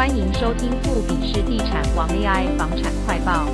欢迎收听富比士地产王 AI 房产快报。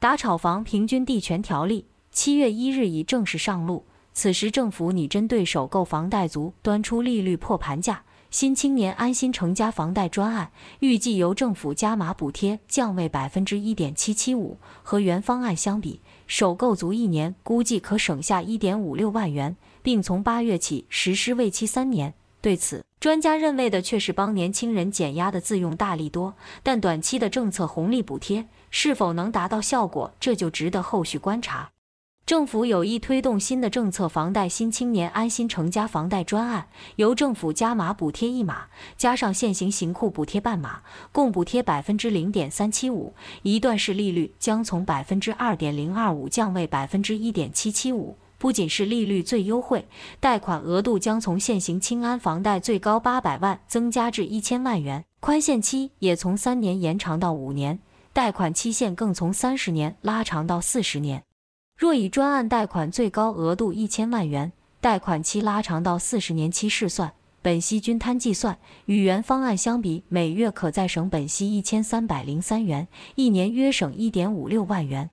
打炒房平均地权条例七月一日已正式上路，此时政府拟针对首购房贷族端出利率破盘价。新青年安心成家房贷专案预计由政府加码补贴降为百分之一点七七五，和原方案相比，首购族一年估计可省下一点五六万元，并从八月起实施为期三年。对此，专家认为的却是帮年轻人减压的自用大利多，但短期的政策红利补贴是否能达到效果，这就值得后续观察。政府有意推动新的政策，房贷新青年安心成家房贷专案，由政府加码补贴一码，加上现行行库补贴半码，共补贴百分之零点三七五，一段式利率将从百分之二点零二五降为百分之一点七七五。不仅是利率最优惠，贷款额度将从现行青安房贷最高八百万增加至一千万元，宽限期也从三年延长到五年，贷款期限更从三十年拉长到四十年。若以专案贷款最高额度一千万元，贷款期拉长到四十年期试算，本息均摊计算，与原方案相比，每月可再省本息一千三百零三元，一年约省一点五六万元。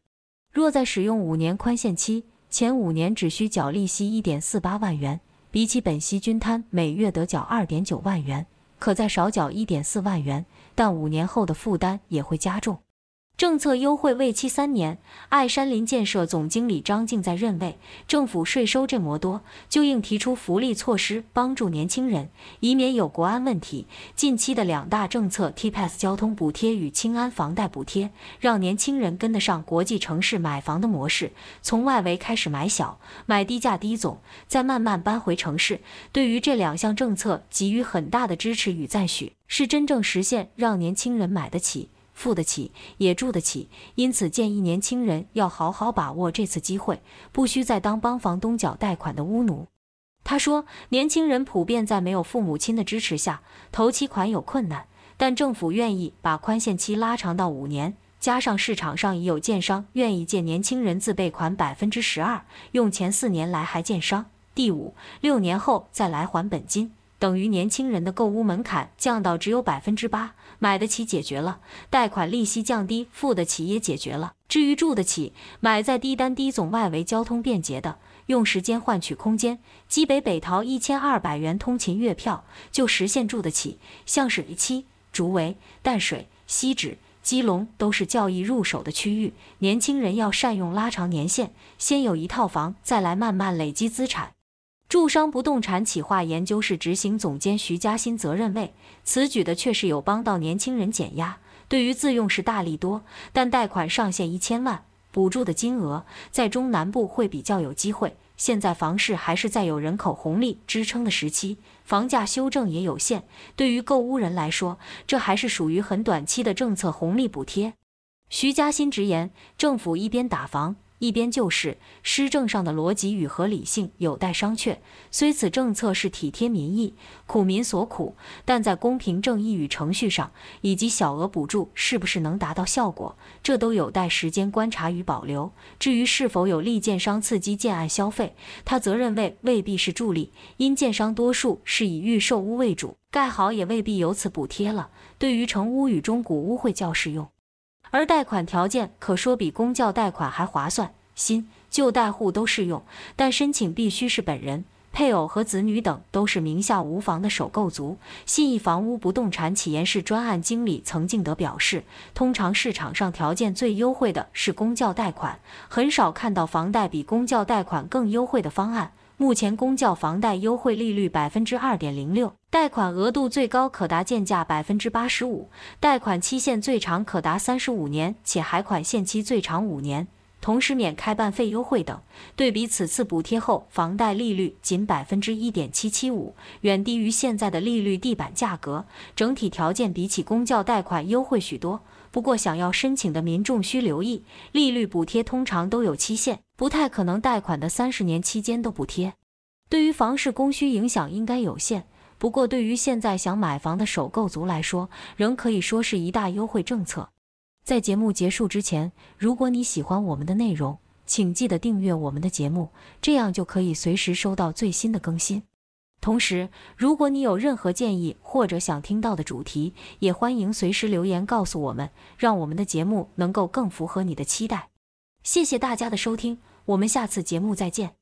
若再使用五年宽限期，前五年只需缴利息一点四八万元，比起本息均摊每月得缴二点九万元，可再少缴一点四万元，但五年后的负担也会加重。政策优惠为期三年，爱山林建设总经理张静在认为，政府税收这么多，就应提出福利措施帮助年轻人，以免有国安问题。近期的两大政策，TPass 交通补贴与清安房贷补贴，让年轻人跟得上国际城市买房的模式，从外围开始买小，买低价低总，再慢慢搬回城市。对于这两项政策给予很大的支持与赞许，是真正实现让年轻人买得起。付得起也住得起，因此建议年轻人要好好把握这次机会，不需再当帮房东缴贷款的巫奴。他说，年轻人普遍在没有父母亲的支持下，头期款有困难，但政府愿意把宽限期拉长到五年，加上市场上已有建商愿意借年轻人自备款百分之十二，用前四年来还建商，第五六年后再来还本金。等于年轻人的购物门槛降到只有百分之八，买得起解决了，贷款利息降低，付得起也解决了。至于住得起，买在低单低总、外围交通便捷的，用时间换取空间。基北北桃一千二百元通勤月票就实现住得起，像是一期、竹围、淡水、汐止、基隆都是较易入手的区域。年轻人要善用拉长年限，先有一套房，再来慢慢累积资产。住商不动产企划研究室执行总监徐嘉欣则认为，此举的确实有帮到年轻人减压，对于自用是大利多。但贷款上限一千万，补助的金额在中南部会比较有机会。现在房市还是在有人口红利支撑的时期，房价修正也有限。对于购屋人来说，这还是属于很短期的政策红利补贴。徐嘉欣直言，政府一边打房。一边就是施政上的逻辑与合理性有待商榷。虽此政策是体贴民意、苦民所苦，但在公平正义与程序上，以及小额补助是不是能达到效果，这都有待时间观察与保留。至于是否有利建商刺激建案消费，他则认为未必是助力，因建商多数是以预售屋为主，盖好也未必由此补贴了。对于成屋与中古屋会较适用。而贷款条件可说比公教贷款还划算，新旧贷户都适用，但申请必须是本人、配偶和子女等都是名下无房的首购族。信义房屋不动产企研室专案经理曾敬德表示，通常市场上条件最优惠的是公教贷款，很少看到房贷比公教贷款更优惠的方案。目前公教房贷优惠利率百分之二点零六，贷款额度最高可达建价百分之八十五，贷款期限最长可达三十五年，且还款限期最长五年，同时免开办费优惠等。对比此次补贴后，房贷利率仅百分之一点七七五，远低于现在的利率地板价格，整体条件比起公教贷款优惠许多。不过，想要申请的民众需留意，利率补贴通常都有期限，不太可能贷款的三十年期间都补贴。对于房市供需影响应该有限，不过对于现在想买房的首购族来说，仍可以说是一大优惠政策。在节目结束之前，如果你喜欢我们的内容，请记得订阅我们的节目，这样就可以随时收到最新的更新。同时，如果你有任何建议或者想听到的主题，也欢迎随时留言告诉我们，让我们的节目能够更符合你的期待。谢谢大家的收听，我们下次节目再见。